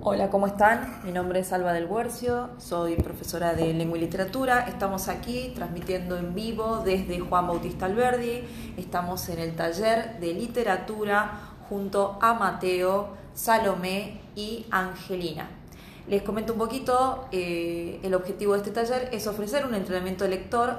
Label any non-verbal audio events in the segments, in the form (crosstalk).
Hola, ¿cómo están? Mi nombre es Alba del Huercio, soy profesora de lengua y literatura. Estamos aquí transmitiendo en vivo desde Juan Bautista Alberdi. Estamos en el taller de literatura junto a Mateo, Salomé y Angelina. Les comento un poquito, eh, el objetivo de este taller es ofrecer un entrenamiento de lector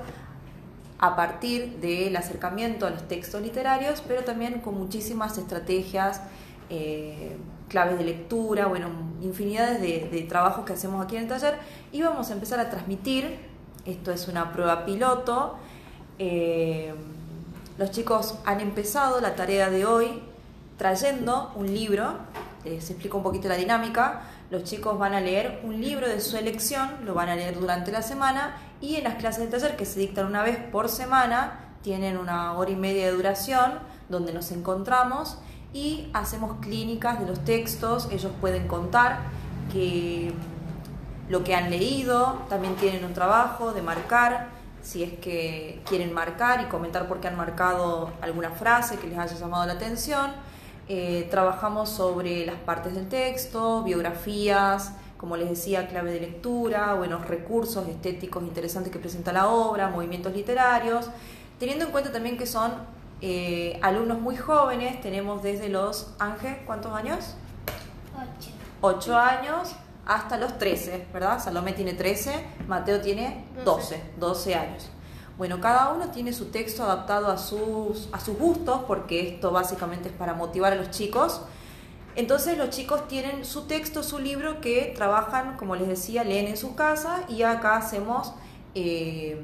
a partir del acercamiento a los textos literarios, pero también con muchísimas estrategias. Eh, claves de lectura, bueno, infinidades de, trabajos que hacemos aquí en el taller y vamos a empezar a transmitir, esto es una prueba piloto, eh, los chicos han empezado la tarea de hoy trayendo un libro, les explico un poquito la dinámica, los chicos van a leer un libro de su elección, lo van a leer durante la semana y en las clases del taller que se dictan una vez por semana, tienen una hora y media de duración donde nos encontramos y hacemos clínicas de los textos, ellos pueden contar que lo que han leído, también tienen un trabajo de marcar, si es que quieren marcar y comentar por qué han marcado alguna frase que les haya llamado la atención. Eh, trabajamos sobre las partes del texto, biografías, como les decía, clave de lectura, buenos recursos estéticos interesantes que presenta la obra, movimientos literarios, teniendo en cuenta también que son eh, alumnos muy jóvenes, tenemos desde los, Ángel, ¿cuántos años? Ocho. Ocho años hasta los 13, ¿verdad? Salomé tiene 13, Mateo tiene 12, 12 años. Bueno, cada uno tiene su texto adaptado a sus, a sus gustos, porque esto básicamente es para motivar a los chicos. Entonces los chicos tienen su texto, su libro que trabajan, como les decía, leen en su casa y acá hacemos eh,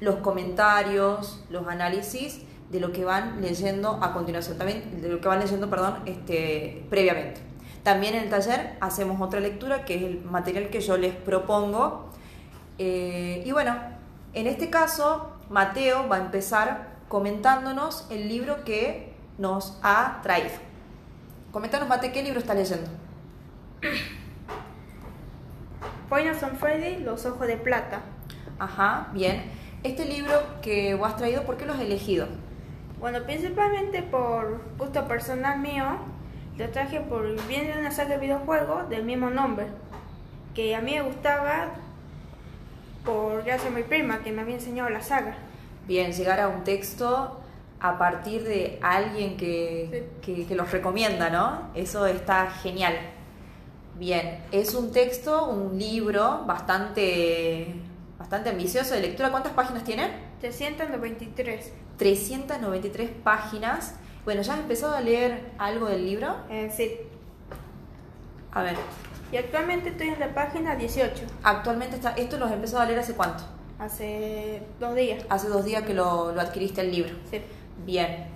los comentarios, los análisis de lo que van leyendo a continuación, también de lo que van leyendo, perdón, este, previamente. También en el taller hacemos otra lectura, que es el material que yo les propongo. Eh, y bueno, en este caso, Mateo va a empezar comentándonos el libro que nos ha traído. Coméntanos, Mateo, ¿qué libro está leyendo? (coughs) Final San Freddy, Los Ojos de Plata. Ajá, bien. Este libro que vos has traído, ¿por qué lo has elegido? Bueno, principalmente por gusto personal mío, lo traje por bien de una saga de videojuegos del mismo nombre, que a mí me gustaba por gracias a mi prima que me había enseñado la saga. Bien, llegar a un texto a partir de alguien que, que, que los recomienda, ¿no? Eso está genial. Bien, es un texto, un libro bastante, bastante ambicioso de lectura. ¿Cuántas páginas tiene? 393. 393 páginas. Bueno, ¿ya has empezado a leer algo del libro? Eh, sí. A ver. Y actualmente estoy en la página 18. Actualmente está. ¿Esto lo has empezado a leer hace cuánto? Hace dos días. Hace dos días que lo, lo adquiriste el libro. Sí. Bien.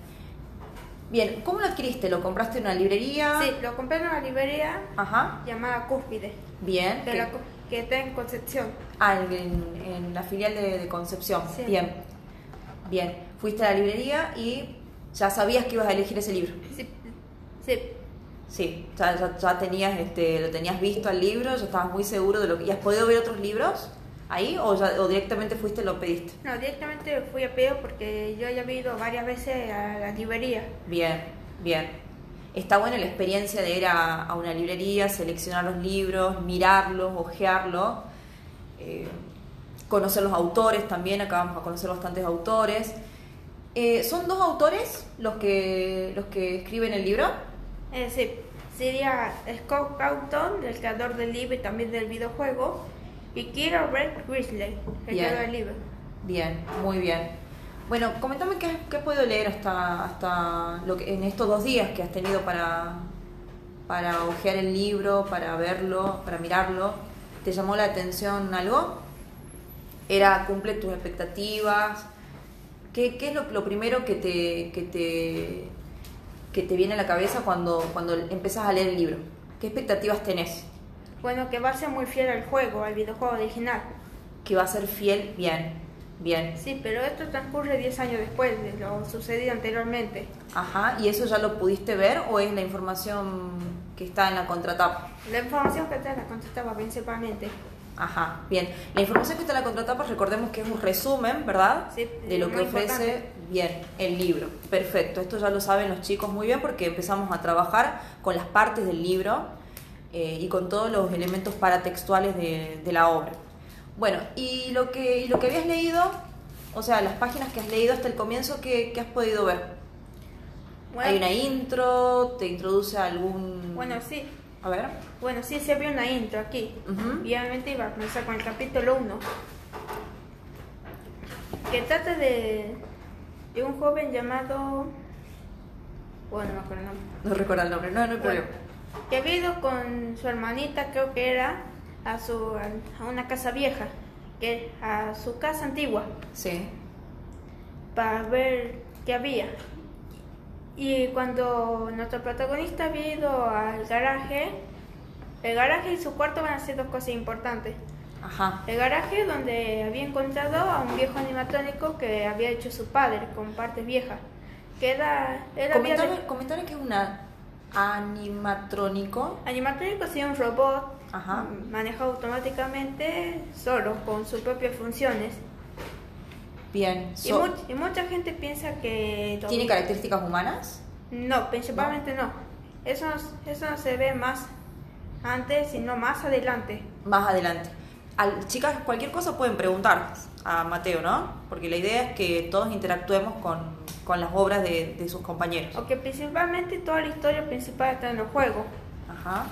Bien, ¿cómo lo adquiriste? ¿Lo compraste en una librería? Sí, lo compré en una librería Ajá. llamada Cúspide. Bien. ¿Qué- la que está en Concepción. Ah, en, en la filial de, de Concepción. Sí. Bien. Bien. Fuiste a la librería y ya sabías que ibas a elegir ese libro. Sí. Sí. Sí, ya, ya, ya tenías, este, lo tenías visto al libro, ya estabas muy seguro de lo que... ¿Y has podido ver otros libros ahí o, ya, o directamente fuiste y lo pediste? No, directamente fui a pedido porque yo ya he ido varias veces a la librería. Bien, bien. Está buena la experiencia de ir a, a una librería, seleccionar los libros, mirarlos, hojearlos, eh, conocer los autores también, acá vamos a conocer bastantes autores. Eh, ¿Son dos autores los que, los que escriben el libro? Eh, sí, sería Scott Cawthon, el creador del libro y también del videojuego, y Kira Red Grizzly, el creador del libro. Bien, muy bien. Bueno, comentame qué, qué has podido leer hasta, hasta lo que, en estos dos días que has tenido para, para hojear el libro, para verlo, para mirarlo. ¿Te llamó la atención algo? ¿Era cumple tus expectativas? ¿Qué, qué es lo, lo primero que te, que, te, que te viene a la cabeza cuando, cuando empezás a leer el libro? ¿Qué expectativas tenés? Bueno, que va a ser muy fiel al juego, al videojuego original. ¿Que va a ser fiel? Bien, bien. Sí, pero esto transcurre 10 años después de lo sucedido anteriormente. Ajá, ¿y eso ya lo pudiste ver o es la información que está en la contratapa? La información que te la contestaba principalmente. Ajá, bien. La información que está en la contratapa, recordemos que es un resumen, ¿verdad? Sí, de lo que ofrece, importante. bien, el libro. Perfecto, esto ya lo saben los chicos muy bien porque empezamos a trabajar con las partes del libro. eh, y con todos los elementos paratextuales de, de la obra. Bueno, y lo, que, y lo que habías leído, o sea, las páginas que has leído hasta el comienzo, ¿qué, qué has podido ver? Bueno, Hay una intro, te introduce algún... Bueno, sí. A ver. Bueno, sí, se había una intro aquí. Ujú. Y obviamente iba a comenzar con el capítulo 1. Que trata de, de un joven llamado... Bueno, no me acuerdo el nombre. No recuerdo el nombre, no, no hay problema. que había ido con su hermanita, creo que era, a, su, a una casa vieja, que a su casa antigua, Sí. para ver qué había. Y cuando nuestro protagonista había ido al garaje, el garaje y su cuarto van a ser dos cosas importantes. Ajá. El garaje donde había encontrado a un viejo animatrónico que había hecho su padre con partes viejas. Que era, Comentame, comentame que es animatrónico. animatrónico sería un robot Ajá. mm, manejado automáticamente solo con sus propias funciones. Bien. Y, y mucha gente piensa que... ¿Tiene características humanas? No, principalmente no. Eso, no- eso no se ve más antes, sino más adelante. Más adelante. Al- chicas, cualquier cosa pueden preguntar a Mateo, ¿no? Porque la idea es que todos interactuemos con, con las obras de, de sus compañeros. Aunque principalmente toda la historia principal está en el juego. Ajá.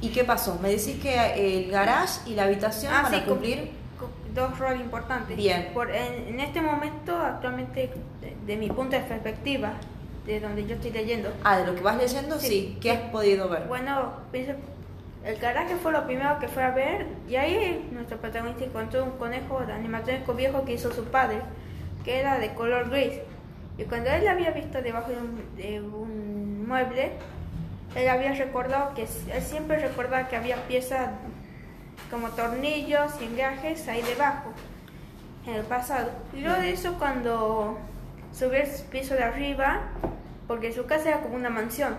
¿Y qué pasó? Me decís que el garage y la habitación van a Ah, cu- cumplir. cu- dos roles importantes. Bien. Por, en, en este momento, actualmente, de, de mi punto de perspectiva, de donde yo estoy leyendo, Ah, de lo que vas leyendo, sí. Sí. ¿Qué has podido ver? Bueno, el garaje fue lo primero que fue a ver y ahí nuestro protagonista encontró un conejo de animatrónico viejo que hizo su padre, que era de color gris. Y cuando él la había visto debajo de un, de un mueble, él había recordado que él siempre recordaba que había piezas como tornillos y engrajes ahí debajo, en el pasado. Y luego de eso cuando subió al piso de arriba, porque su casa era como una mansión,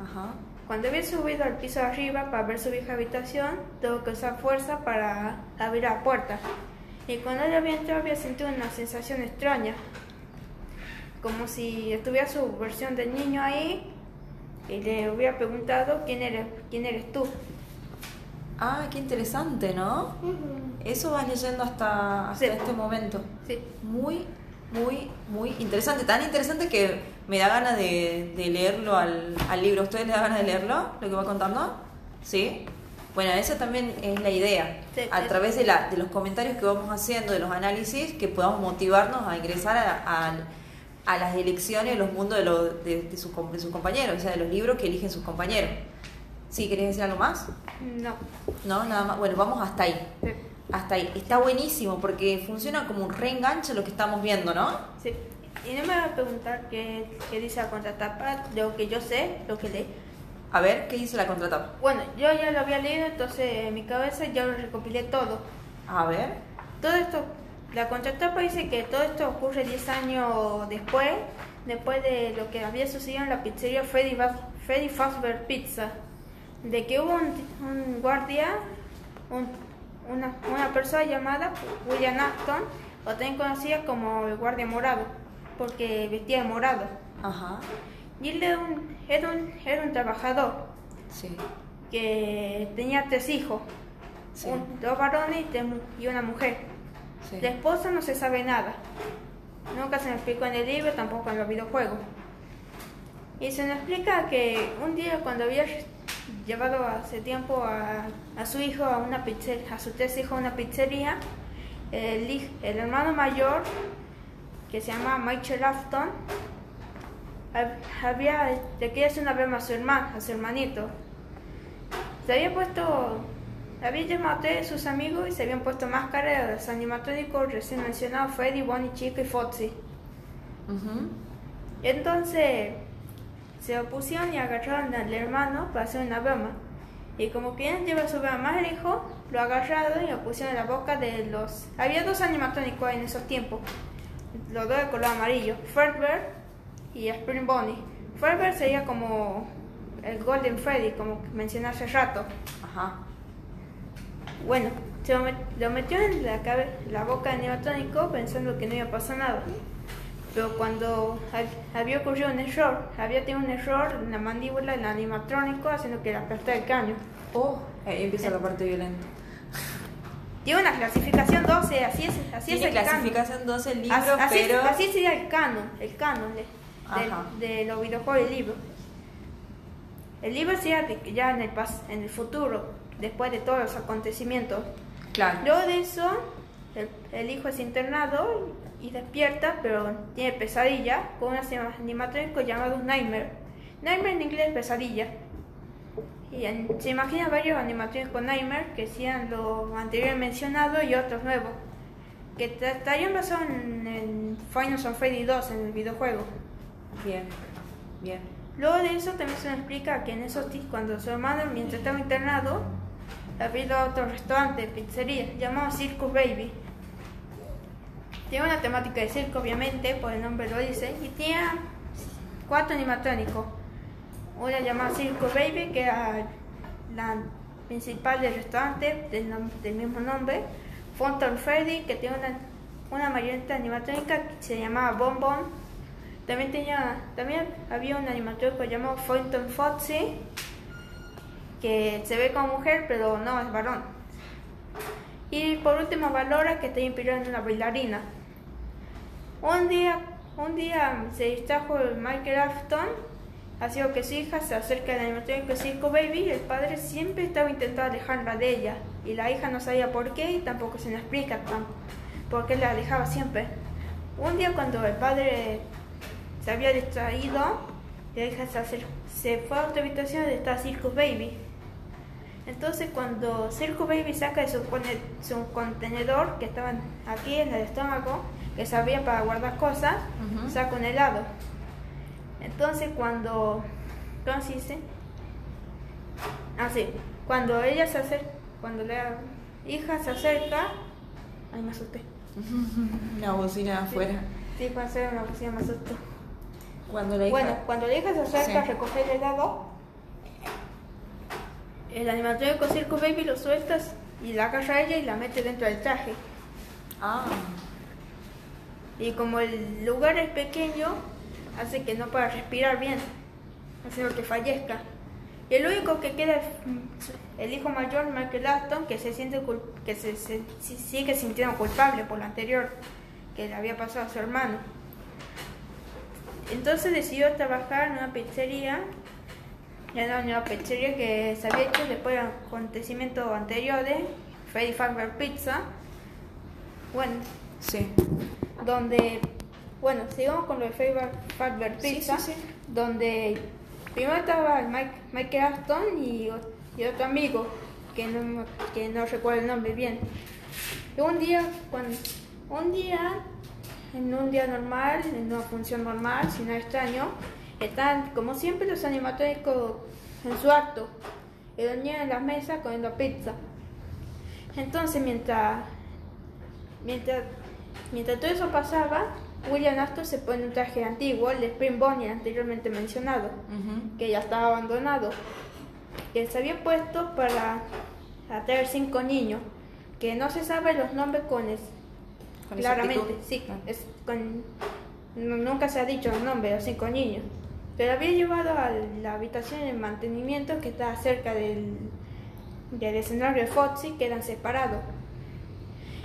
Ajá. cuando había subido al piso de arriba para ver su vieja habitación, tuvo que usar fuerza para abrir la puerta. Y cuando él había entrado había sentido una sensación extraña, como si estuviera su versión del niño ahí y le hubiera preguntado quién eres, quién eres tú. Ah, qué interesante, ¿no? Eso vas leyendo hasta, hasta Sí. este momento. Sí, Muy, muy, muy interesante. Tan interesante que me da ganas de, de leerlo al, al libro. ¿Ustedes les da ganas de leerlo? ¿Lo que va contando? ¿Sí? Bueno, esa también es la idea. Sí, a través de, la, de los comentarios que vamos haciendo, de los análisis, que podamos motivarnos a ingresar a, a- a las elecciones, los mundos de, los- de, de sus, de sus compañeros, o sea, de los libros que eligen sus compañeros. ¿Sí? ¿Querés decir algo más? no. No, nada más. Bueno, vamos hasta ahí. Sí, Hasta ahí. Está buenísimo porque funciona como un reenganche lo que estamos viendo, ¿no? sí. Y no me va a preguntar qué, qué dice la contratapa, de lo que yo sé, lo que leí. A ver, ¿qué dice la contratapa? Bueno, yo ya lo había leído, entonces en mi cabeza ya lo recopilé todo. A ver. Todo esto, la contratapa dice que todo esto ocurre 10 años después, después de lo que había sucedido en la pizzería Freddy, Freddy Fazbear Pizza, de que hubo un, un guardia, un- una, una persona llamada William Afton, o también conocida como el guardia morado, porque vestía de morado. Ajá. Y él era un, era un, era un trabajador Sí. que tenía tres hijos, Sí. un- dos varones y una mujer. Sí. La esposa no se sabe nada. Nunca se me explicó en el libro, tampoco en los videojuegos. Y se nos explica que un día cuando había llevado hace tiempo a, su hijo a una pizzería, a sus tres hijos a una pizzería, el, hermano mayor, que se llama Michael Afton, hab- había, le quería hacer una broma a su hermano, a su hermanito. Se había puesto, había llamado a tres de sus amigos y se habían puesto máscaras de los animatrónicos recién mencionados, Freddy, Bonnie, Chico y Foxy. Entonces se opusieron y agarraron al hermano para hacer una broma. Y como querían llevar su broma más lejos, lo agarraron y lo pusieron en la boca de los... Había dos animatrónicos en esos tiempos, los dos de color amarillo, Fredbear y Spring Bonnie. Fredbear sería como el Golden Freddy, como mencioné hace rato. Ajá. Bueno, se lo, met- lo metió en la, la boca del animatrónico pensando que no iba a pasar nada. pero cuando ha- había ocurrido un error, había tenido un error en la mandíbula, en el animatrónico, haciendo que le aplastara el cráneo. Oh, ahí empieza la parte violenta. Tiene una clasificación 12, así es, así es Tiene el canon. clasificación 12 el libro, Así, así- pero... así sería el canon, el canon de, de, de los videojuegos del libro. El libro sería de ya en el, pas- en el futuro, después de todos los acontecimientos. Claro. Luego de eso, el, el hijo es internado y despierta, pero tiene pesadilla con un animatrónico llamado Nightmare. Nightmare en inglés es pesadilla. Y en- se imagina varios animatrónicos Nightmare que sean lo anterior mencionado y otros nuevos. Que ta- estarían basados en, en Final Fantasy 2 en el videojuego. Bien, bien. Luego de eso también se nos explica que en esos días, cuando su hermano, mientras estaba internado, había ido a otro restaurante, pizzería, llamado Circus Baby. Tiene una temática de circo, obviamente, por el nombre lo dice, y tenía cuatro animatrónicos. Una llamada Circus Baby, que era la principal del restaurante, del, del mismo nombre. Fontaine Freddy, que tiene una, una marioneta animatrónica que se llamaba Bon Bon. También tenía, también había un animatrónico llamado Fontaine Foxy, que se ve como mujer, pero no es varón. Y por último, Valora, que está inspirado en una bailarina. Un día, un día se distrajo el Michael Afton, haciendo que su hija se acerque al animatrónico Circo Baby y el padre siempre estaba intentando alejarla de ella. Y la hija no sabía por qué y tampoco se le explica por qué la alejaba siempre. Un día cuando el padre se había distraído, la hija se fue a otra habitación donde estaba Circus Baby. Entonces cuando Circus Baby saca de su, su contenedor que estaba aquí en el estómago, que servía para guardar cosas, Ujú. saca un helado. Entonces cuando, ¿cómo se dice? Ah, sí, cuando ella se acerca, cuando la hija se acerca, ay me asusté. (laughs) Una bocina afuera. Sí, cuando se una cocina me asustó. Cuando la hija... Bueno, cuando la hija se acerca a Sí. recoger el helado, el animatrónico Circus Baby lo sueltas y la agarra a ella y la mete dentro del traje. Ah, Y como el lugar es pequeño, hace que no pueda respirar bien, haciendo que fallezca. Y el único que queda es mm, el hijo mayor, Michael Aston, que se siente que se, se- si- sigue sintiendo culpable por lo anterior que le había pasado a su hermano. Entonces decidió trabajar en una pizzería, era una pizzería que se había hecho después de acontecimientos anteriores, Freddy Fazbear Pizza. Bueno, sí. donde, bueno, sigamos con lo de Fazbear Fazbear Pizza, sí, sí. donde primero estaba Mike, Michael Aston y, y otro amigo, que no, que no recuerdo el nombre bien. Y un día, cuando, un día, en un día normal, en una función normal, sin nada extraño, están, como siempre, los animatrónicos en su acto, y dormían en las mesas comiendo pizza. Entonces, mientras Mientras, mientras todo eso pasaba, William Astor se pone un traje antiguo, el de Spring Bonnie anteriormente mencionado, que ya estaba abandonado, que se había puesto para atraer cinco niños, que no se sabe los nombres con, es- Con claramente, sí, Ah. es con, nu- nunca se ha dicho el nombre de los cinco niños, pero había llevado a la habitación de mantenimiento que estaba cerca del, del escenario de Foxy, que eran separados.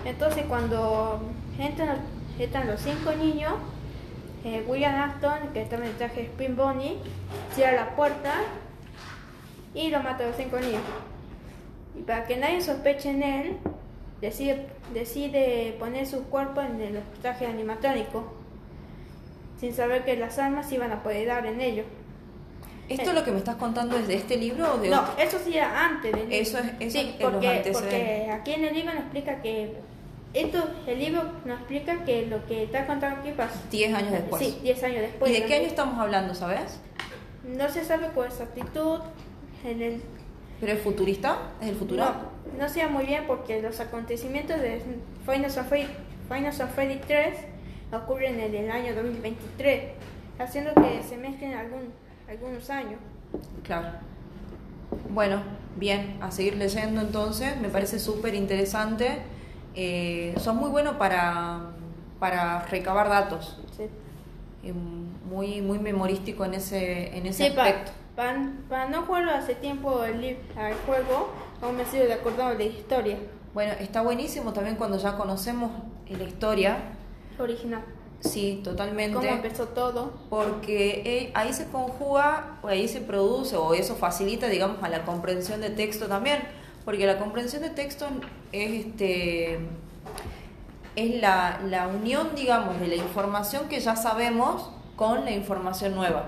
Entonces cuando entran, los cinco niños, eh, William Aston, que estaba en el traje de Spring Bonnie, cierra la puerta y lo mata a los cinco niños. Y para que nadie sospeche en él, decide, decide poner su cuerpo en el traje animatrónico, sin saber que las armas iban a poder dar en ellos. ¿Esto es lo que me estás contando es de este libro o de No, otro? eso sí era antes del libro. Eso es- eso sí, es los porque, antecedentes. porque aquí en el libro nos explica que esto, el libro nos explica que lo que está contando aquí pasó. 10 años después. Sí, 10 años después. ¿Y de qué año estamos hablando, sabes? No se sabe con exactitud. En el, ¿Pero es futurista? ¿Es el futuro? no, no sé muy bien porque los acontecimientos de Final Fantasy, Final Fantasy 3 ocurren en el año 2023, haciendo que se mezclen algún, algunos años. Claro. Bueno, bien, a seguir leyendo entonces, me parece súper interesante. Eh, sos muy bueno para, para recabar datos. Sí. eh, muy, muy memorístico en ese, en ese Sí, aspecto. pa- para no jugarlo hace tiempo el al juego, aún me sigo de acuerdo de historia Bueno, está buenísimo también cuando ya conocemos la historia, original. sí, totalmente. Cómo empezó todo. porque eh, ahí se conjuga, o ahí se produce, o eso facilita, digamos, a la comprensión de texto también, porque la comprensión de texto es este es la, la unión, digamos, de la información que ya sabemos con la información nueva.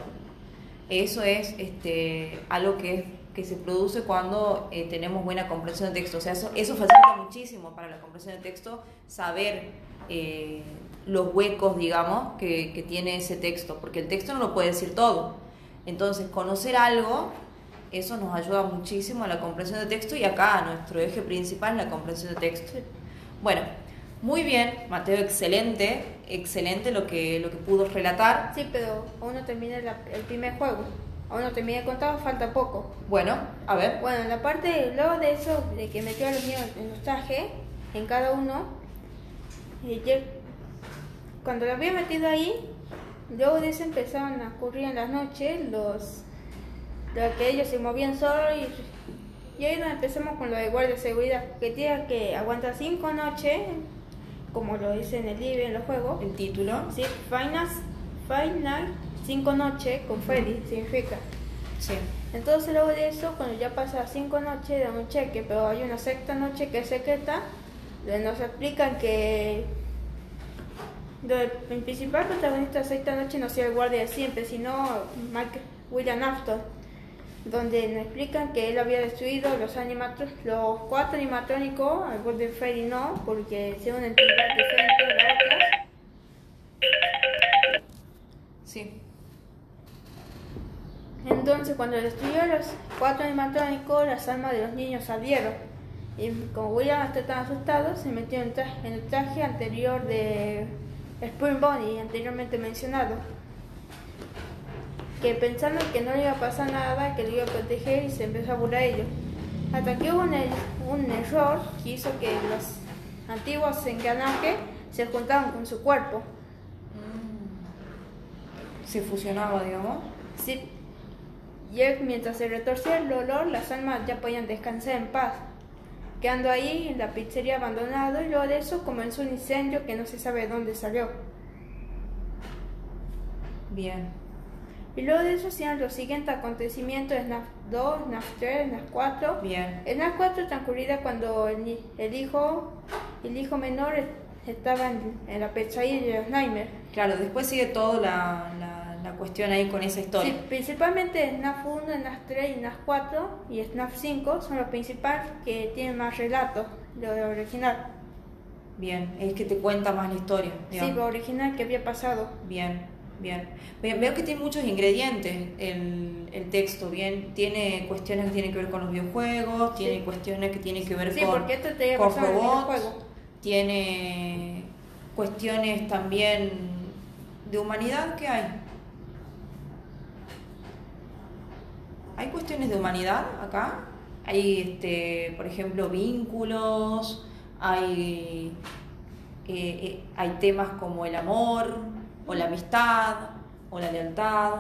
Eso es este, algo que, que se produce cuando eh, tenemos buena comprensión de texto. O sea, eso, eso facilita muchísimo para la comprensión de texto saber eh, los huecos, digamos, que, que tiene ese texto, porque el texto no lo puede decir todo. Entonces, conocer algo, eso nos ayuda muchísimo a la comprensión de texto y acá nuestro eje principal es la comprensión de texto. Bueno, muy bien, Mateo, excelente, excelente lo que, lo que pudo relatar. Sí, pero aún no terminé la- el primer juego. Aún no terminé de contar, falta poco. Bueno, a ver. Bueno, la parte, luego de eso, de que metió a los niños en los trajes, en cada uno, y yo- cuando lo había metido ahí, luego de eso empezaron a ocurrir en las noches los, lo que ellos se movían solos y, y ahí donde empezamos con lo de guardia de seguridad, que tiene que aguantar cinco noches, como lo dice en el libro, en los juegos. El título. Sí, Final, final cinco noches con Freddy, significa. Sí. Entonces luego de eso, cuando ya pasa cinco noches, dan un cheque, pero hay una sexta noche que es secreta, donde nos explican que el principal protagonista de sexta noche no sea el guardia de siempre, sino Mike William Afton, donde nos explican que él había destruido los los cuatro animatrónicos, al Golden Freddy no, porque sea una entidad diferente a la otra. Sí. Entonces, cuando destruyó los cuatro animatrónicos, las almas de los niños salieron. Y como William está tan asustado, se metió en el traje anterior de Spring Bonnie, anteriormente mencionado. Que pensando que no le iba a pasar nada, que lo iba a proteger y se empezó a burlar de ellos. Hasta que hubo un, er- un error que hizo que los antiguos engranajes se juntaban con su cuerpo. Se fusionaba, digamos. Sí. Y mientras se retorcía el olor, las almas ya podían descansar en paz. Quedando ahí en la pizzería abandonado y luego de eso comenzó un incendio que no se sabe de dónde salió. Bien. Y luego de eso hacían los siguientes acontecimientos en SNAF 2, SNAF 3, SNAF 4. Bien. En SNAF 4 transcurrida cuando el, el hijo el hijo menor estaba en, en la pesadilla de nightmares. Claro, después sigue toda la, la, cuestión ahí con esa historia. Sí, principalmente SNAF 1, SNAF 3 y SNAF 4 y SNAF 5 son los principales que tienen más relatos de lo original. Bien, es que te cuenta más la historia. Sí, digamos. lo original que había pasado. Bien, bien. Ve- Veo que tiene muchos ingredientes el, el texto, bien. Tiene cuestiones que tienen que ver con los videojuegos, tiene cuestiones que tienen que ver Sí, con, porque esto te con robots, tiene cuestiones también de humanidad que hay. ¿Hay cuestiones de humanidad acá? Hay, este, por ejemplo, vínculos, hay, eh, eh, hay temas como el amor, o la amistad, o la lealtad.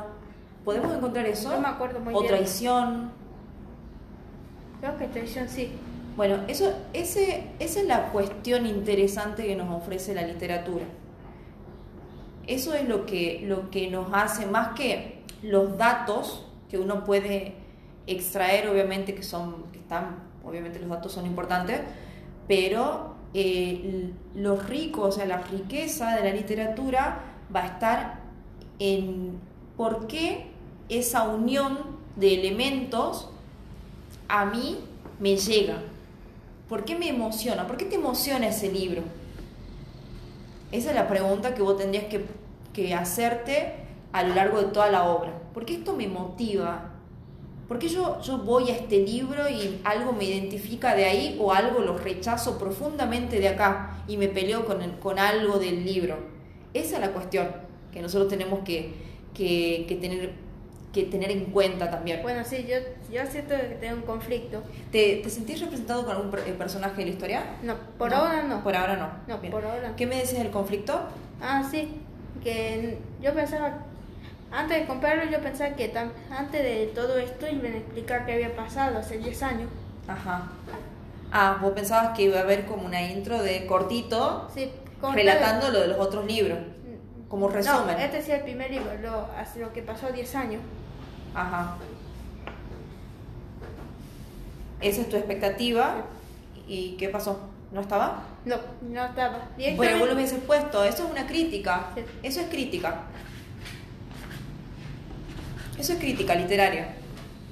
¿Podemos encontrar eso? No me acuerdo muy o bien. traición. Creo que traición sí. Bueno, eso, ese, esa es la cuestión interesante que nos ofrece la literatura. Eso es lo que, lo que nos hace, más que los datos que uno puede extraer, obviamente que son, que están, obviamente los datos son importantes, pero eh, l- lo rico, o sea, la riqueza de la literatura va a estar en por qué esa unión de elementos a mí me llega. ¿Por qué me emociona? ¿Por qué te emociona ese libro? Esa es la pregunta que vos tendrías que, que hacerte a lo largo de toda la obra. ¿Por qué esto me motiva? ¿Por qué yo, yo voy a este libro y algo me identifica de ahí o algo lo rechazo profundamente de acá y me peleo con, el- con algo del libro? Esa es la cuestión que nosotros tenemos que, que- que tener, que tener en cuenta también. Bueno, sí, yo, yo siento que tengo un conflicto. ¿Te, te sentís representado con algún eh, personaje de la historia? No, por ahora no. Por ahora no. No, Bien. por ahora no. ¿Qué me decís del conflicto? Ah, sí. que yo pensaba, antes de comprarlo yo pensaba que tam- antes de todo esto iban a explicar qué había pasado hace 10 años. Ajá. Ah, vos pensabas que iba a haber como una intro de cortito Sí, relatando lo de los otros libros. como resumen. No, este sí es el primer libro, lo, hace lo que pasó 10 años. Ajá. Esa es tu expectativa. ¿Y qué pasó? ¿No estaba? No, no estaba. Bueno, vos lo hubieses puesto. Eso es una crítica. Sí. Eso es crítica. Eso es crítica literaria.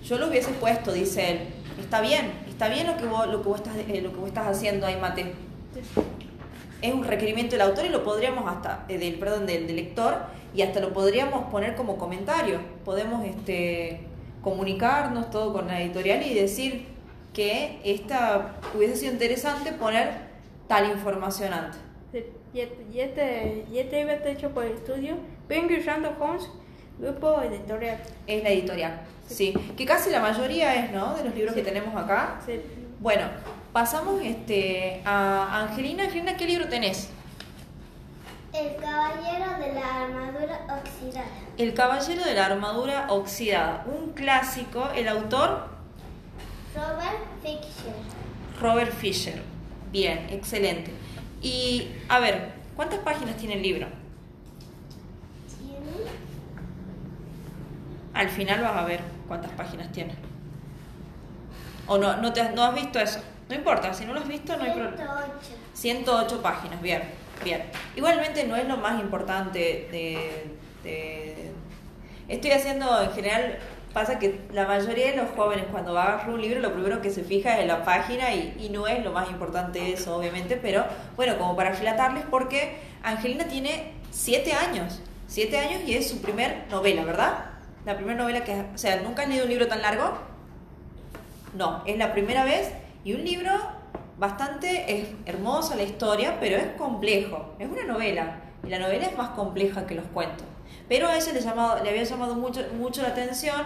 Yo lo hubiese puesto, dice él. Está bien, está bien lo que vos, lo que vos, estás, eh, lo que vos estás haciendo ahí, Mate. Es un requerimiento del autor y lo podríamos hasta, eh, del, perdón, del, del lector, y hasta lo podríamos poner como comentario. Podemos este, comunicarnos todo con la editorial y decir que esta hubiese sido interesante poner tal información antes. Sí, Y este, y este, y este hecho por el estudio Penguin Random Homes, grupo editorial. Es la editorial, sí. Que casi la mayoría es, ¿no? De los libros Sí. que tenemos acá. Sí. Bueno, pasamos este, a Angelina. Angelina, ¿qué libro tenés? El caballero de la armadura oxidada. El Caballero de la Armadura Oxidada, un clásico, el autor Robert Fisher. Robert Fisher. Bien, excelente. Y, a ver, ¿cuántas páginas tiene el libro? Tiene Al final vas a ver cuántas páginas tiene. O no, no, te, has- no has visto eso. No importa, si no lo has visto no hay problema. 108. 108 páginas, bien, bien. Igualmente no es lo más importante de, de- Estoy haciendo, en general, pasa que la mayoría de los jóvenes cuando va a agarrar un libro lo primero que se fija es en la página y, y no es lo más importante eso, obviamente, pero bueno, como para relatarles porque Angelina tiene 7 años, 7 años y es su primer novela, ¿verdad? La primera novela que... O sea, ¿nunca has leído un libro tan largo? No, es la primera vez y un libro bastante es hermosa la historia, pero es complejo. Es una novela y la novela es más compleja que los cuentos. Pero a ella le, llamado, le había llamado mucho, mucho la atención,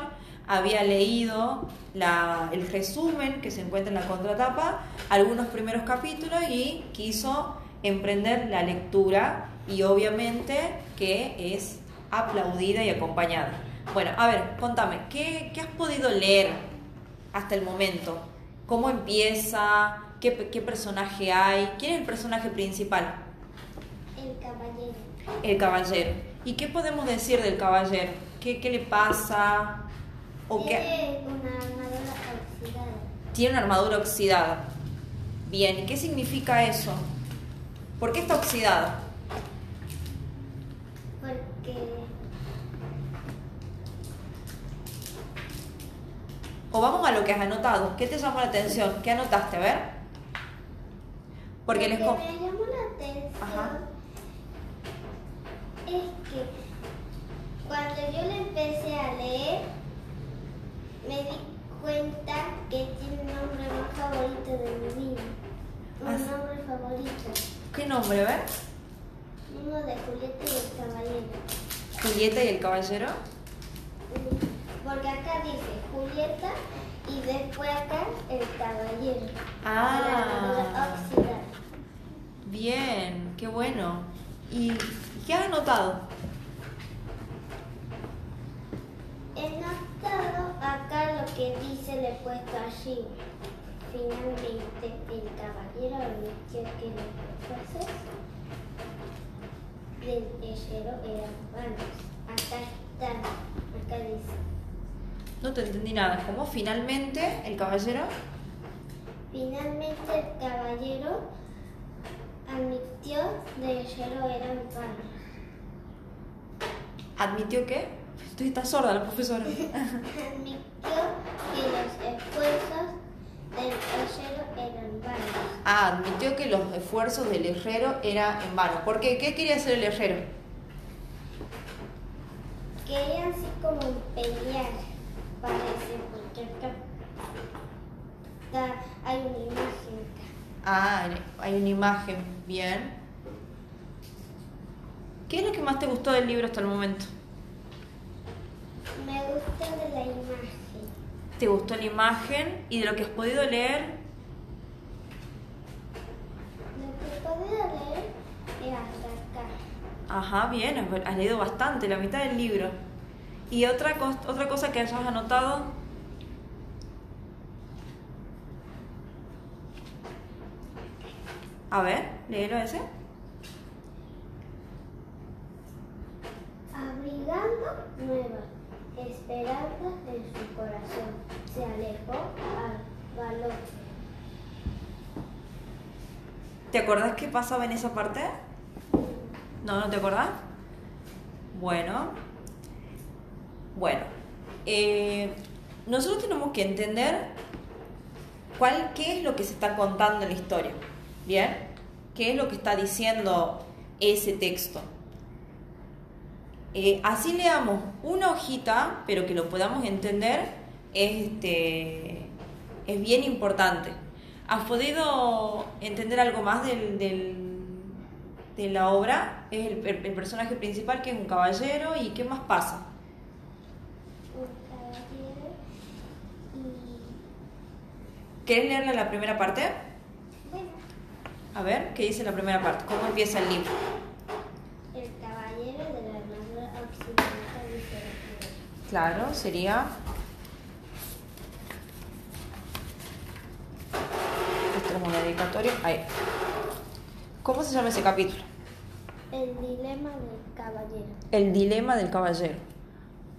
había leído la- el resumen que se encuentra en la contratapa, algunos primeros capítulos y quiso emprender la lectura y obviamente que es aplaudida y acompañada. Bueno, a ver, contame, ¿qué, qué has podido leer hasta el momento? ¿Cómo empieza? ¿Qué, qué personaje hay? ¿Quién es el personaje principal? El caballero. El caballero. ¿Y qué podemos decir del caballero? ¿Qué, qué le pasa? ¿O qué? Tiene una armadura oxidada. Tiene una armadura oxidada. Bien, ¿y qué significa eso? ¿Por qué está oxidada? Porque O vamos a lo que has anotado. ¿Qué te llamó la atención? ¿Qué anotaste? A ver. Porque les Lo que me llamó la atención Ajá. es que cuando yo le empecé a leer, me di cuenta que tiene un nombre más favorito de mi vida. Un Ah, nombre favorito. ¿Qué nombre, ver? Uno de Julieta y el caballero. Julieta y el caballero. Porque acá dice Julieta y después acá el caballero. Ah. Oxidada. Bien, qué bueno. ¿Y qué has anotado? He notado acá lo que dice, le he puesto allí. Finalmente, el caballero admitió que los esfuerzos del hechero eran vanos. Acá está, acá dice. No te entendí nada. ¿Cómo finalmente el caballero? Finalmente, el caballero admitió del hechero eran vanos. ¿Admitió qué? Estoy está sorda la profesora. (laughs) Admitió que los esfuerzos del hechero eran vanos. Ah, admitió que los esfuerzos del herrero eran en vano. ¿Por qué? ¿Qué quería hacer el herrero? Querían así como pelear, hay una imagen. Ah, hay una imagen. Bien. ¿Qué es lo que más te gustó del libro hasta el momento? Me gusta de la imagen. ¿Te gustó la imagen y de lo que has podido leer? Lo que podía leer era hasta acá. Ajá, bien, has leído bastante, la mitad del libro. ¿Y otra, cos- otra cosa que hayas anotado? A ver, léelo ese. Abrigando nuevas esperanzas en su corazón, se alejó al galope. ¿Te acordás qué pasaba en esa parte? ¿No, no te acordás? Bueno. Bueno. eh, nosotros tenemos que entender cuál, qué es lo que se está contando en la historia. ¿Bien? ¿Qué es lo que está diciendo ese texto? Eh, así leamos una hojita, pero que lo podamos entender, es, este, es bien importante. ¿Has podido entender algo más del, de la obra? Es el- el personaje principal que es un caballero y ¿qué más pasa? Un caballero y ¿Querés leerle la primera parte? bueno, A ver, ¿qué dice la primera parte? ¿Cómo empieza el libro? el caballero de la armadura occidental diferente. Claro, sería... Esto es una dedicatoria. Ahí. ¿Cómo se llama ese capítulo? El dilema del caballero. El dilema del caballero.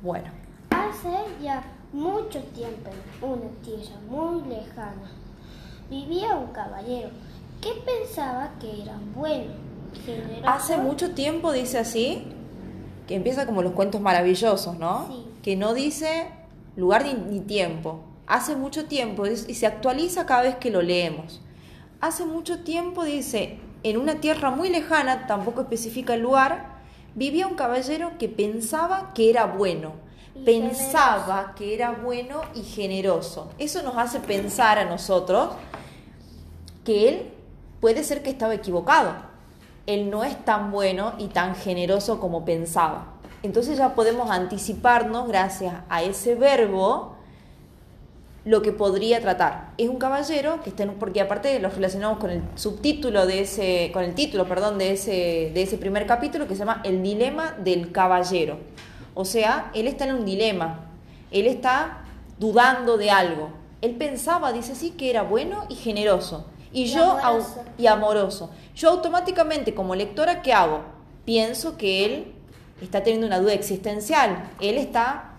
Bueno, Hace ya mucho tiempo, en una tierra muy lejana, vivía un caballero que pensaba que era bueno, generoso. hace mucho tiempo dice así, que empieza como los cuentos maravillosos, ¿no? Sí. Que no dice lugar ni, ni tiempo. Hace mucho tiempo y se actualiza cada vez que lo leemos. Hace mucho tiempo dice, en una tierra muy lejana, tampoco especifica el lugar, vivía un caballero que pensaba que era bueno. Pensaba que era bueno y generoso. Eso nos hace pensar a nosotros que él puede ser que estaba equivocado. Él no es tan bueno y tan generoso como pensaba. Entonces ya podemos anticiparnos, gracias a ese verbo, lo que podría tratar. Es un caballero que está en, porque aparte lo relacionamos con el subtítulo de ese, con el título, perdón, de ese, de ese primer capítulo que se llama El dilema del caballero. O sea, él está en un dilema. Él está dudando de algo. Él pensaba, dice así, que era bueno y generoso. Y, Y yo amoroso. y amoroso. Yo automáticamente como lectora, ¿qué hago? Pienso que él está teniendo una duda existencial. Él está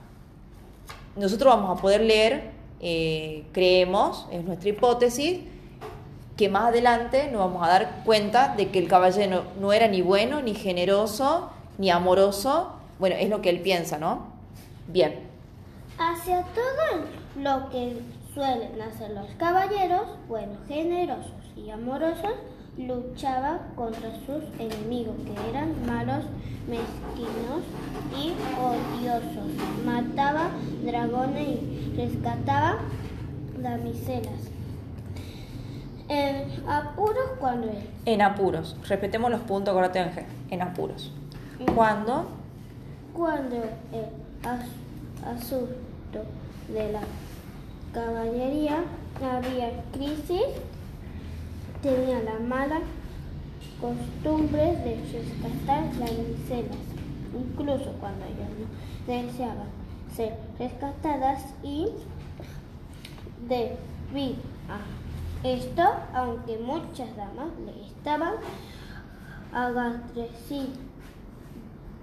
nosotros vamos a poder leer, eh, creemos, es nuestra hipótesis, que más adelante nos vamos a dar cuenta de que el caballero no era ni bueno, ni generoso, ni amoroso. Bueno, es lo que él piensa, ¿no? Bien. Hacia todo lo que suelen hacer los caballeros, buenos, generosos y amorosos, luchaba contra sus enemigos, que eran malos, mezquinos y odiosos. Mataba dragones y rescataba damiselas. En apuros cuando él En apuros. Respetemos los puntos, Ángel. En apuros. Cuando Cuando el as- asunto de la caballería había crisis, tenía la mala costumbre de rescatar las damiselas, incluso cuando ellas no deseaban ser rescatadas y debido a esto, aunque muchas damas le estaban agradecidas,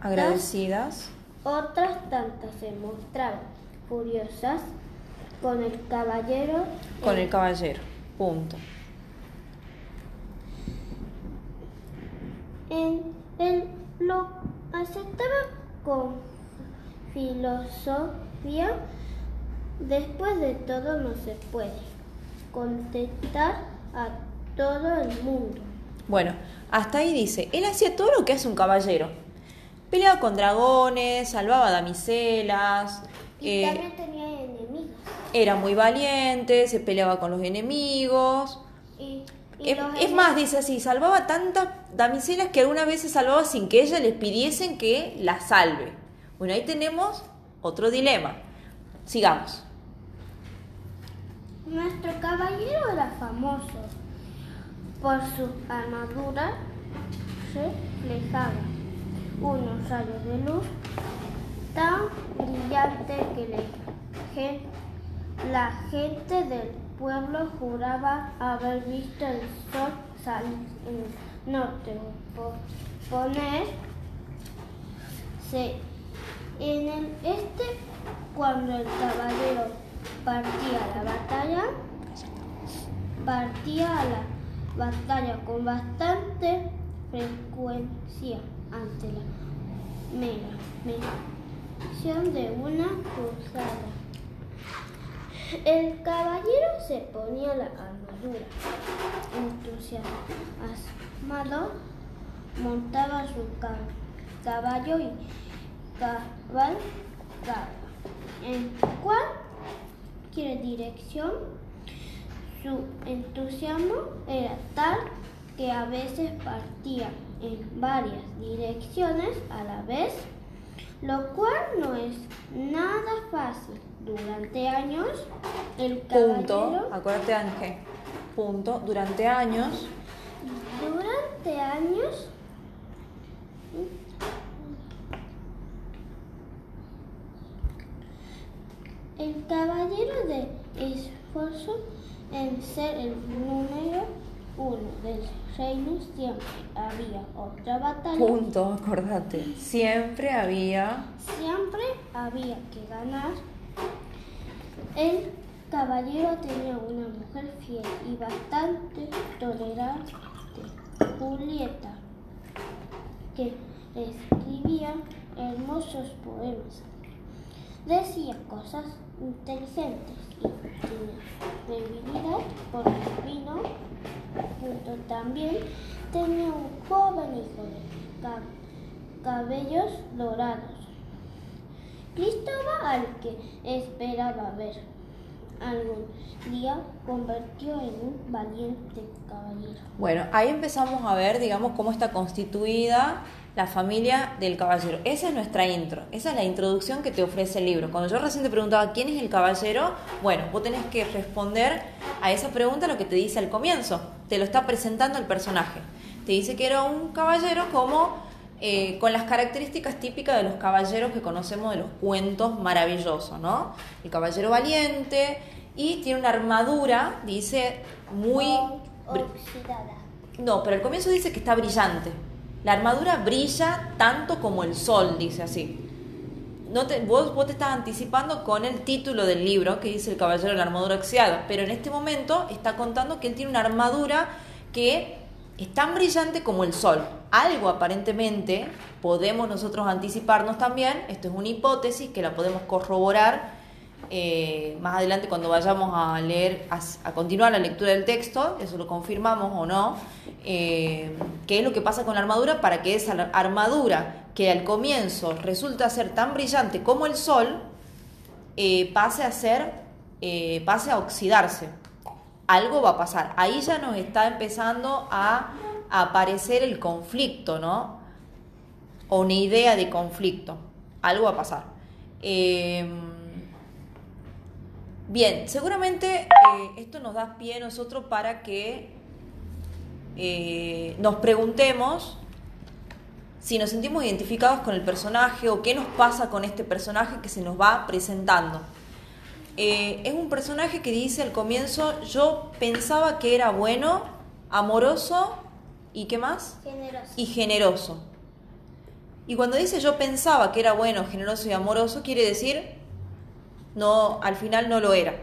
agradecidas. otras tantas se mostraban furiosas con el caballero. Con el caballero. Punto. En él lo aceptaba con filosofía. Después de todo no se puede contentar a todo el mundo. Bueno, hasta ahí dice, él hacía todo lo que hace un caballero. Peleaba con dragones, salvaba damiselas, Y eh, también tenía enemigos. era muy valiente, se peleaba con los enemigos. Y, y Es, los es más, dice así, salvaba tantas damiselas que algunas veces salvaba sin que ellas les pidiesen que las salve. Bueno, ahí tenemos otro dilema. Sigamos. Nuestro caballero era famoso por su armadura reflejaba unos rayos de luz tan brillante que la gente del pueblo juraba haber visto el sol salir. En el norte ponerse en el este cuando el caballero partía a la batalla partía a la batalla con bastante frecuencia ante la mera mención de una cruzada. El caballero se ponía la armadura, entusiasmado, montaba su ca- caballo y cabalgaba. En cualquier dirección su entusiasmo era tal que a veces partía en varias direcciones a la vez, lo cual no es nada fácil. Durante años, el Punto. Acuérdate, Ángel. Punto. Durante años. durante años, el caballero de esfuerzo en ser el número uno del reino siempre había otra batalla. Punto. Acordate. Siempre había. Siempre había que ganar. El caballero tenía una mujer fiel y bastante tolerante, Julieta, que escribía hermosos poemas. Decía cosas inteligentes debilidad por el vino. Junto también tenía un joven hijo de ca- cabellos dorados. Cristóbal, al que esperaba ver algún día, convirtió en un valiente caballero. Bueno, ahí empezamos a ver, digamos, cómo está constituida la familia del caballero. Esa es nuestra intro, esa es la introducción que te ofrece el libro. Cuando yo recién te preguntaba quién es el caballero, bueno, vos tenés que responder a esa pregunta lo que te dice al comienzo. Te lo está presentando el personaje. Te dice que era un caballero como eh, con las características típicas de los caballeros que conocemos de los cuentos maravillosos, ¿no? El caballero valiente y tiene una armadura, dice, muy... Oxidada. no, pero al comienzo dice que está brillante. La armadura brilla tanto como el sol, dice así. No te, vos, vos te estás anticipando con el título del libro que dice El caballero de la armadura oxidada, pero en este momento está contando que él tiene una armadura que es tan brillante como el sol. Algo aparentemente podemos nosotros anticiparnos también, esto es una hipótesis que la podemos corroborar eh, más adelante cuando vayamos a leer, a, continuar la lectura del texto, eso lo confirmamos o no, eh, qué es lo que pasa con la armadura para que esa armadura que al comienzo resulta ser tan brillante como el sol, eh, pase a ser, pase a oxidarse. Algo va a pasar. Ahí ya nos está empezando a, aparecer el conflicto, ¿no? O una idea de conflicto. Algo va a pasar. Eh, Bien, seguramente eh, esto nos da pie a nosotros para que eh, nos preguntemos si nos sentimos identificados con el personaje o qué nos pasa con este personaje que se nos va presentando. Eh, es un personaje que dice al comienzo, yo pensaba que era bueno, amoroso y qué más? Generoso. y generoso. Y cuando dice yo pensaba que era bueno, generoso y amoroso, quiere decir no, al final no lo era.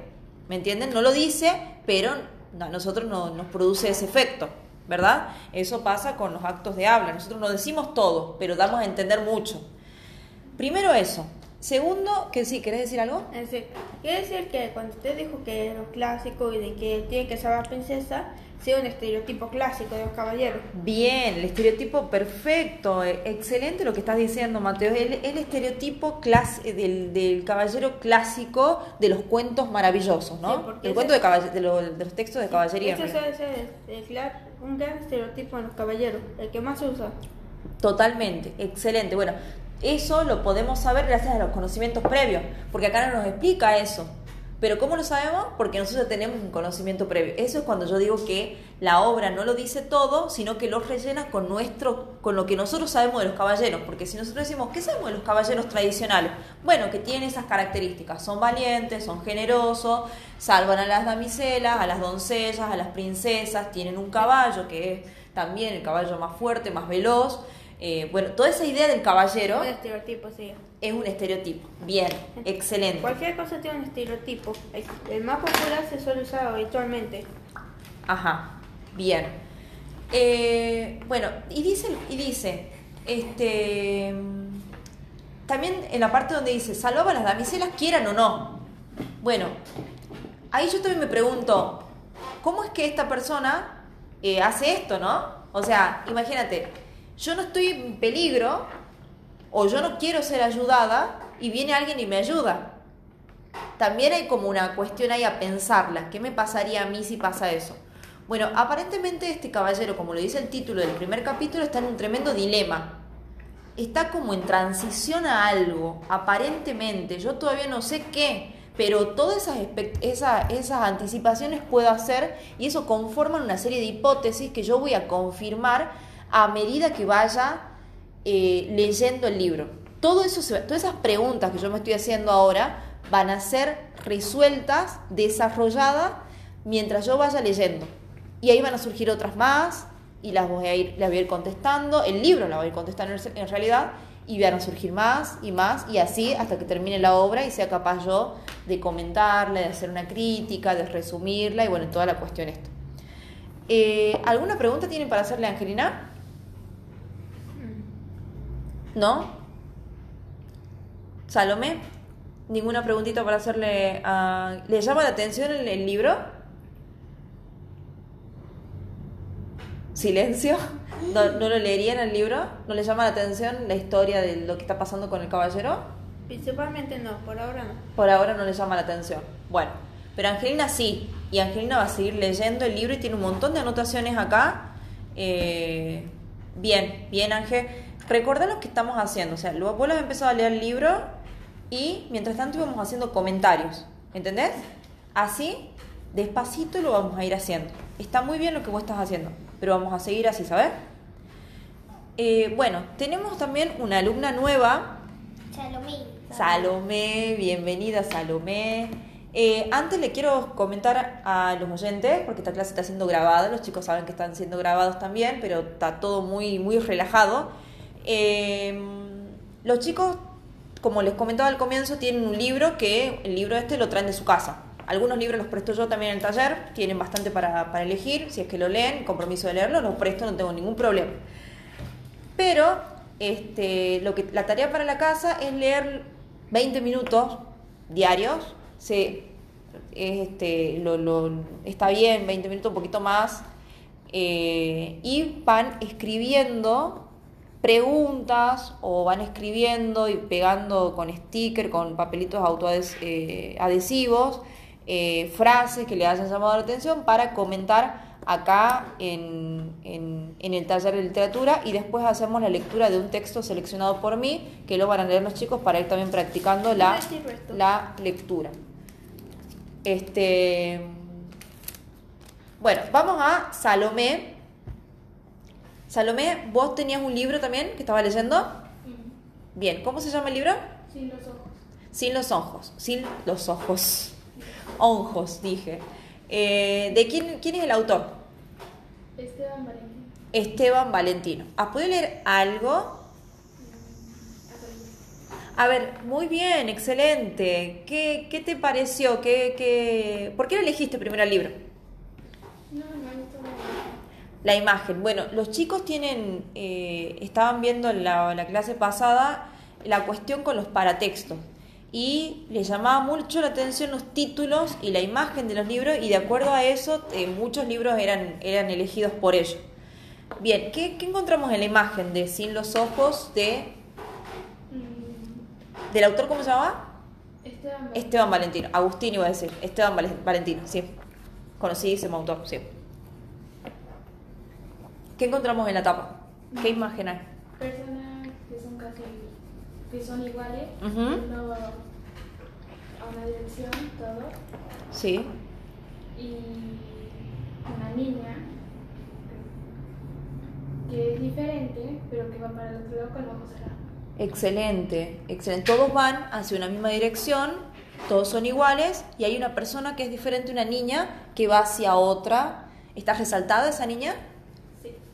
¿Me entienden? No lo dice, pero a nosotros no, nos produce ese efecto, ¿verdad? Eso pasa con los actos de habla. Nosotros no decimos todo, pero damos a entender mucho. Primero eso. Segundo, que sí, ¿querés decir algo? Es decir, quiere decir que cuando usted dijo que era lo clásico y de que tiene que ser la princesa, sea un estereotipo clásico de los caballeros. Bien, el estereotipo perfecto, eh, excelente lo que estás diciendo, Mateo. El, el estereotipo clas- eh, del, del caballero clásico de los cuentos maravillosos, ¿no? Sí, el cuento ese- de, de, lo- de los textos de caballería. En realidad. suele ser el cla- un gran estereotipo en los caballeros, el que más se usa. Totalmente, excelente. Bueno, eso lo podemos saber gracias a los conocimientos previos, porque acá no nos explica eso. Pero ¿cómo lo sabemos? Porque nosotros tenemos un conocimiento previo. Eso es cuando yo digo que la obra no lo dice todo, sino que lo rellena con nuestro, con lo que nosotros sabemos de los caballeros. Porque si nosotros decimos, ¿qué sabemos de los caballeros tradicionales? Bueno, que tienen esas características. Son valientes, son generosos, salvan a las damiselas, a las doncellas, a las princesas, tienen un caballo que es también el caballo más fuerte, más veloz. Eh, bueno, toda esa idea del caballero Un estereotipo, sí. es un estereotipo. Bien, (laughs) excelente. Cualquier cosa tiene un estereotipo. El, el más popular se suele usar habitualmente. Ajá, bien. Eh, bueno, y dice, y dice, este, también en la parte donde dice, salvaba a las damiselas, quieran o no. Bueno, ahí yo también me pregunto, ¿cómo es que esta persona eh, hace esto, no? O sea, imagínate, yo no estoy en peligro o yo no quiero ser ayudada y viene alguien y me ayuda. También hay como una cuestión ahí a pensarla. ¿Qué me pasaría a mí si pasa eso? Bueno, aparentemente este caballero, como lo dice el título del primer capítulo, está en un tremendo dilema. Está como en transición a algo, aparentemente. Yo todavía no sé qué, pero todas esas, espe- esa- esas anticipaciones puedo hacer y eso conforma una serie de hipótesis que yo voy a confirmar a medida que vaya eh, leyendo el libro. Todas esas preguntas que yo me estoy haciendo ahora van a ser resueltas, desarrolladas mientras yo vaya leyendo. Y ahí van a surgir otras más y las voy a ir, las voy a ir contestando. El libro la voy a ir contestando en- en realidad y van a surgir más y más y así hasta que termine la obra y sea capaz yo de comentarla, de hacer una crítica, de resumirla y bueno, toda la cuestión esta. Eh, ¿Alguna pregunta tienen para hacerle a Angelina? ¿No? Salomé, ninguna preguntita para hacerle a... ¿Le llama la atención el, el libro? Silencio. (laughs) ¿No, ¿No lo leerían el libro? ¿No le llama la atención la historia de lo que está pasando con el caballero? Principalmente no, por ahora no. Por ahora no le llama la atención. Bueno, pero Angelina sí. Y Angelina va a seguir leyendo el libro y tiene un montón de anotaciones acá. Eh, bien, bien Ángel. Recordá lo que estamos haciendo. O sea, lo- vos has empezado a leer el libro y mientras tanto íbamos haciendo comentarios. ¿Entendés? Así, despacito lo vamos a ir haciendo. Está muy bien lo que vos estás haciendo, pero vamos a seguir así, ¿sabes? Eh, bueno, tenemos también una alumna nueva Salomé. Salomé, bienvenida Salomé. Eh, antes le quiero comentar a los oyentes, porque esta clase está siendo grabada, los chicos saben que están siendo grabados también, pero está todo muy, muy relajado. Eh, los chicos, como les comentaba al comienzo, tienen un libro que el libro este lo traen de su casa. Algunos libros los presto yo también en el taller, tienen bastante para, elegir, si es que lo leen, compromiso de leerlo, los presto, no tengo ningún problema. Pero este, lo que, la tarea para la casa es leer 20 minutos diarios. Se, este, lo- está bien, 20 minutos, un poquito más. eh, y van escribiendo preguntas o van escribiendo y pegando con sticker, con papelitos autoadhesivos, frases que le hayan llamado la atención para comentar acá en, en- en el taller de literatura y después hacemos la lectura de un texto seleccionado por mí que lo van a leer los chicos para ir también practicando la, la lectura. Este, bueno, vamos a Salomé. Salomé, vos tenías un libro también que estaba leyendo. Bien, ¿cómo se llama el libro? Sin los ojos. Sin los ojos, sin los ojos. Ojos, dije. Eh, ¿De quién, quién es el autor? Esteban Valentín. Esteban Valentino. ¿Has podido leer algo? A ver, muy bien, excelente. ¿Qué, qué te pareció? ¿Qué, qué... ¿Por qué lo elegiste primero el libro? No, me gustó mucho. La imagen. Bueno, los chicos tienen, eh, estaban viendo en la, la clase pasada la cuestión con los paratextos y les llamaba mucho la atención los títulos y la imagen de los libros y de acuerdo a eso eh, muchos libros eran, eran elegidos por ellos. Bien, ¿qué, qué encontramos en la imagen de Sin los ojos de, Mm, del autor, cómo se llamaba? Esteban. Esteban Valentino. Agustín iba a decir. Esteban Vale- Valentino, sí. Conocidísimo autor, sí. ¿Qué encontramos en la tapa? ¿Qué imagen hay? Personas que son casi, que son iguales. Ujú. Uno a una dirección, todo, Sí. y una niña que es diferente, pero que va para el otro lado con el ojo cerrado. Excelente, excelente. Todos van hacia una misma dirección, todos son iguales y hay una persona que es diferente, una niña que va hacia otra. ¿Está resaltada esa niña?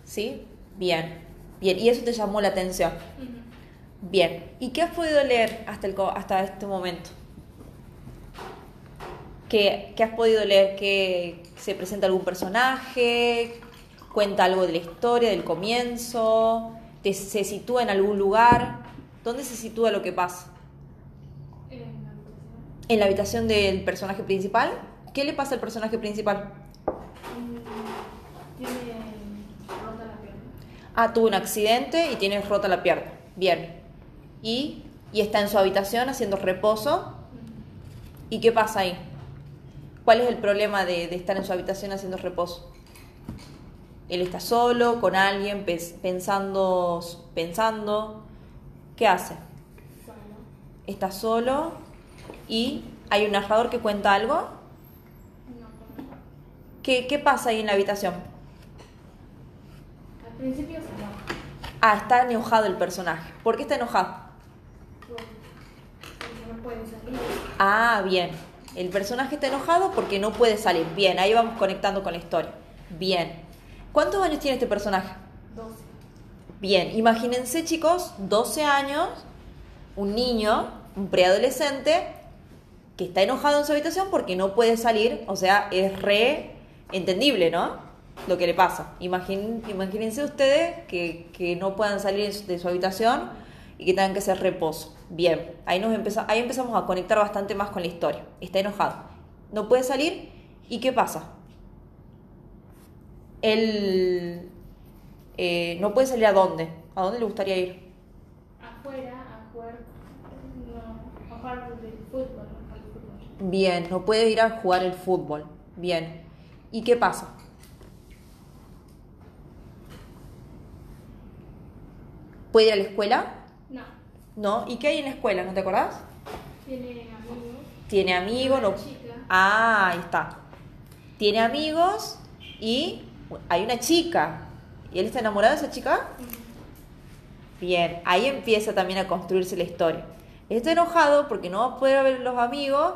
Sí. Bien, bien. Y eso te llamó la atención. Bien. ¿Y qué has podido leer hasta, el, hasta este momento? ¿Qué, qué has podido leer? ¿Que se presenta algún personaje? ¿Cuenta algo de la historia, del comienzo? ¿Te- ¿Se sitúa en algún lugar? ¿Dónde se sitúa lo que pasa? En la habitación. ¿En la habitación del personaje principal? ¿Qué le pasa al personaje principal? Mm, Tiene. Ah, tuvo un accidente y tiene rota la pierna. Bien. ¿Y, y está en su habitación haciendo reposo? ¿Y qué pasa ahí? ¿Cuál es el problema de, de estar en su habitación haciendo reposo? Él está solo, con alguien, pensando, pensando. ¿Qué hace? Está solo y hay un narrador que cuenta algo. ¿Qué, qué pasa ahí en la habitación? Principio. Ah, está enojado el personaje. ¿Por qué está enojado? Porque no puede salir. Ah, bien. El personaje está enojado porque no puede salir. Bien, ahí vamos conectando con la historia. Bien. ¿Cuántos años tiene este personaje? 12. Bien, imagínense chicos, 12 años, un niño, un preadolescente, que está enojado en su habitación porque no puede salir, o sea, es re entendible, ¿no? Lo que le pasa. Imagín- imagínense ustedes que, que no puedan salir de su habitación y que tengan que hacer reposo. Bien, ahí, nos empeza- ahí empezamos a conectar bastante más con la historia. Está enojado. No puede salir y ¿qué pasa? Él eh, no puede salir a dónde. ¿A dónde le gustaría ir? Afuera, a jugar. No, a jugar del fútbol. a jugar fútbol. Bien, no puede ir a jugar el fútbol. Bien. ¿Y qué pasa? ¿Puede ir a la escuela? No, No. ¿Y qué hay en la escuela? ¿No te acordás? tiene amigos. Tiene amigos, no. Chica. Ah, ahí está. Tiene amigos y hay una chica. ¿Y él está enamorado de esa chica? Bien, ahí empieza también a construirse la historia. Está enojado porque no va a poder ver los amigos,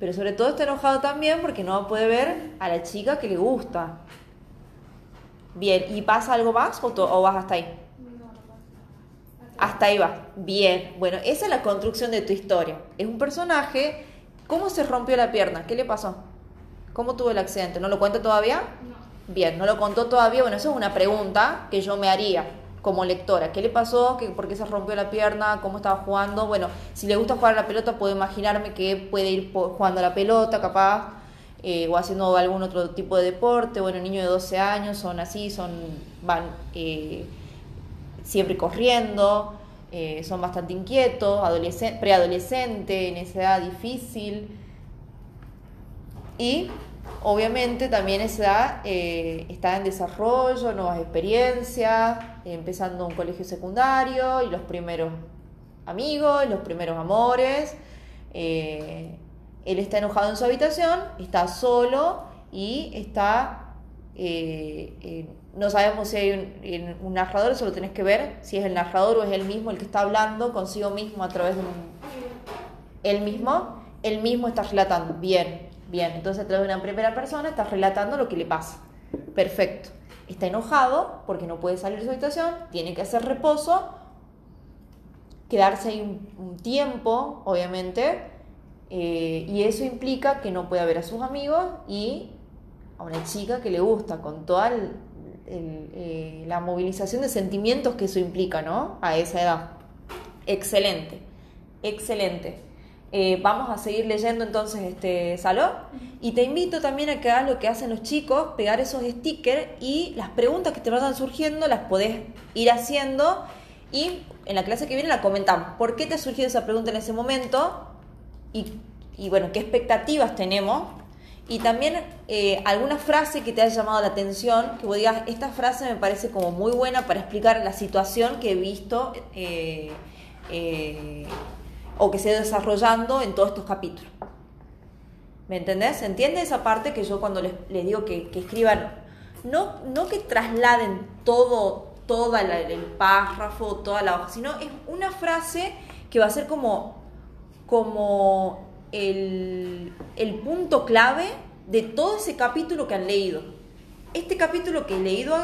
pero sobre todo está enojado también porque no va a poder ver a la chica que le gusta. Bien, ¿y pasa algo más o, o vas hasta ahí? No, no pasa nada. Hasta ahí va. Bien, bueno, esa es la construcción de tu historia. Es un personaje. ¿Cómo se rompió la pierna? ¿Qué le pasó? ¿Cómo tuvo el accidente? ¿No lo cuenta todavía? No. Bien, no lo contó todavía. Bueno, eso es una pregunta que yo me haría como lectora. ¿Qué le pasó? ¿Qué, ¿Por qué se rompió la pierna? ¿Cómo estaba jugando? Bueno, si le gusta jugar a la pelota, puedo imaginarme que puede ir jugando a la pelota, capaz, eh, o haciendo algún otro tipo de deporte. Bueno, niños de 12 años son así, son van eh, siempre corriendo, eh, son bastante inquietos, adolescente, preadolescente, en esa edad difícil. Y obviamente también esa edad eh, está en desarrollo, nuevas experiencias, empezando un colegio secundario y los primeros amigos, los primeros amores. Eh, él está enojado en su habitación, está solo y está... no sabemos si hay un, narrador, eso lo tenés que ver, si es el narrador o es él mismo el que está hablando consigo mismo a través de un, mismo, él mismo está relatando. Bien, bien. Entonces, a través de una primera persona está relatando lo que le pasa. Perfecto. Está enojado porque no puede salir de su habitación, tiene que hacer reposo, quedarse ahí un, un tiempo, obviamente, eh, y eso implica que no puede ver a sus amigos y a una chica que le gusta, con toda el- eh, la movilización de sentimientos que eso implica, ¿no? A esa edad. Excelente, excelente. Eh, vamos a seguir leyendo entonces este salón y te invito también a que hagas lo que hacen los chicos, pegar esos stickers y las preguntas que te vayan surgiendo las podés ir haciendo y en la clase que viene la comentamos. ¿Por qué te ha surgido esa pregunta en ese momento? Y, y bueno, ¿qué expectativas tenemos? Y también eh, alguna frase que te haya llamado la atención, que vos digas, esta frase me parece como muy buena para explicar la situación que he visto eh, eh, o que se ha desarrollando en todos estos capítulos. ¿Me entendés? ¿Se entiende esa parte que yo cuando les, digo que, que escriban, no, no que trasladen todo, todo el párrafo, toda la hoja, sino es una frase que va a ser como, como el, punto clave de todo ese capítulo que han leído. Este capítulo que he leído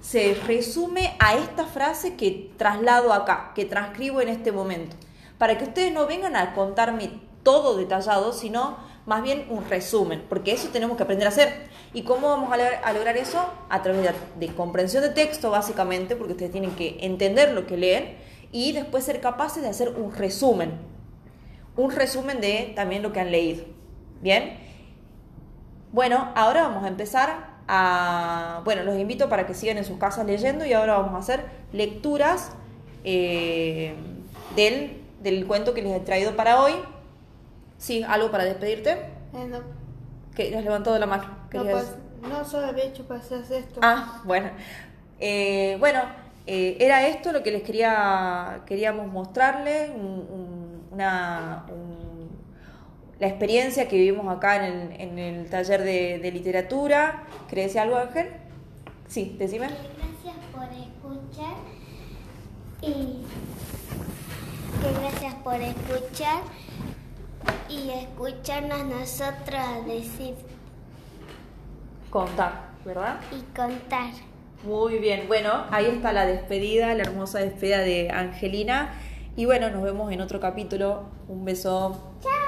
se resume a esta frase que traslado acá, que transcribo en este momento, para que ustedes no vengan a contarme todo detallado, sino más bien un resumen, porque eso tenemos que aprender a hacer. ¿Y cómo vamos a, lograr eso? A través de, de, comprensión de texto, básicamente, porque ustedes tienen que entender lo que leen y después ser capaces de hacer un resumen. Un resumen de también lo que han leído. ¿Bien? Bueno, ahora vamos a empezar a... Bueno, los invito para que sigan en sus casas leyendo y ahora vamos a hacer lecturas eh, del, del cuento que les he traído para hoy. Sí, algo para despedirte. Eh, no, Que has levantado la mano. no, pues, no solo había hecho para hacer esto. Ah, bueno. Eh, bueno, eh, era esto lo que les quería queríamos mostrarles, un- un- una, un- la experiencia que vivimos acá en el, en el taller de, de literatura. ¿Querés decir algo, Ángel? Sí, decime. Gracias por escuchar y que gracias por escuchar y escucharnos nosotros decir Contar, ¿verdad? y contar. Muy bien, bueno, ahí está la despedida, la hermosa despedida de Angelina. Y bueno, nos vemos en otro capítulo. Un beso. ¡Chao!